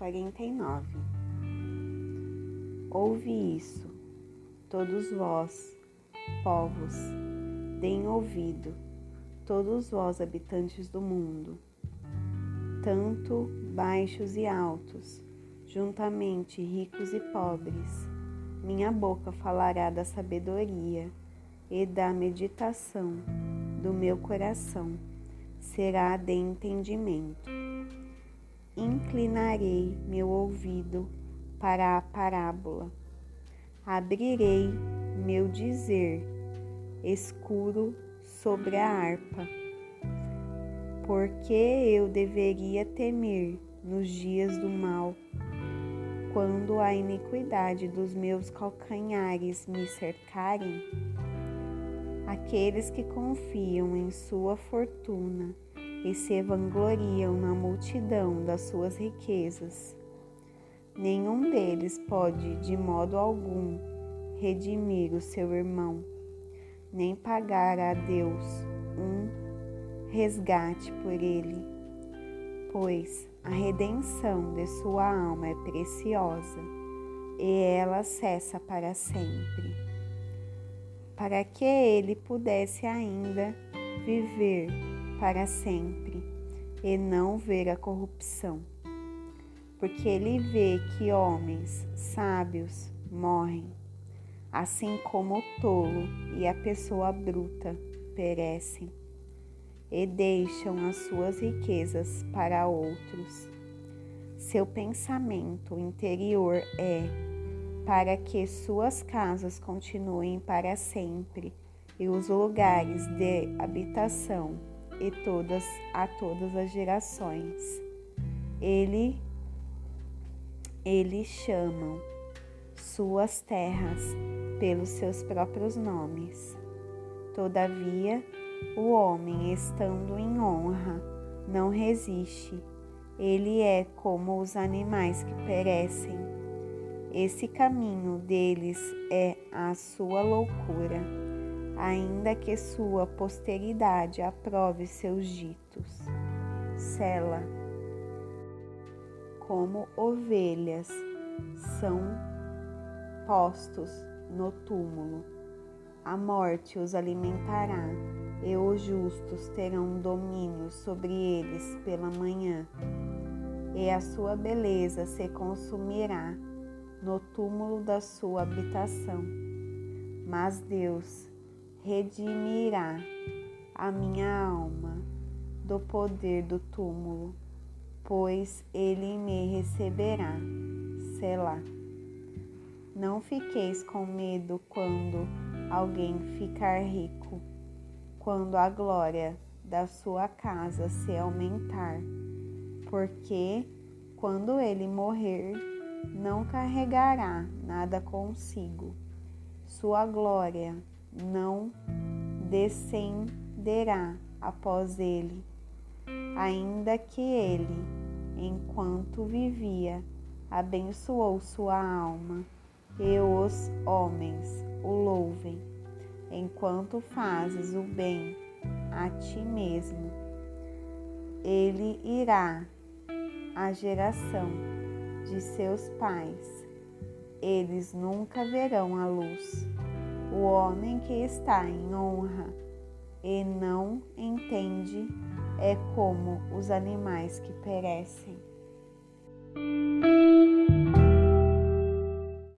49 Ouve isso, todos vós, povos, deem ouvido, todos vós, habitantes do mundo, tanto baixos e altos, juntamente ricos e pobres. Minha boca falará da sabedoria e da meditação do meu coração será de entendimento. Inclinarei meu ouvido para a parábola, abrirei meu dizer escuro sobre a harpa. Porque eu deveria temer nos dias do mal, quando a iniquidade dos meus calcanhares me cercarem? Aqueles que confiam em sua fortuna e se vangloriam na multidão das suas riquezas. Nenhum deles pode, de modo algum, redimir o seu irmão, nem pagar a Deus um resgate por ele, pois a redenção de sua alma é preciosa e ela cessa para sempre para que ele pudesse ainda viver para sempre e não ver a corrupção. Porque ele vê que homens sábios morrem, assim como o tolo e a pessoa bruta perecem e deixam as suas riquezas para outros. Seu pensamento interior é para que suas casas continuem para sempre e os lugares de habitação e todas a todas as gerações. Ele eles chamam suas terras pelos seus próprios nomes. Todavia, o homem, estando em honra, não resiste. Ele é como os animais que perecem esse caminho deles é a sua loucura, ainda que sua posteridade aprove seus ditos. Sela, como ovelhas, são postos no túmulo. A morte os alimentará, e os justos terão domínio sobre eles pela manhã, e a sua beleza se consumirá no túmulo da sua habitação. Mas Deus redimirá a minha alma do poder do túmulo, pois ele me receberá. Selá. Não fiqueis com medo quando alguém ficar rico, quando a glória da sua casa se aumentar, porque quando ele morrer, não carregará nada consigo. Sua glória não descenderá após ele, ainda que ele, enquanto vivia, abençoou sua alma, e os homens o louvem, enquanto fazes o bem a ti mesmo. Ele irá à geração de seus pais. Eles nunca verão a luz o homem que está em honra e não entende é como os animais que perecem.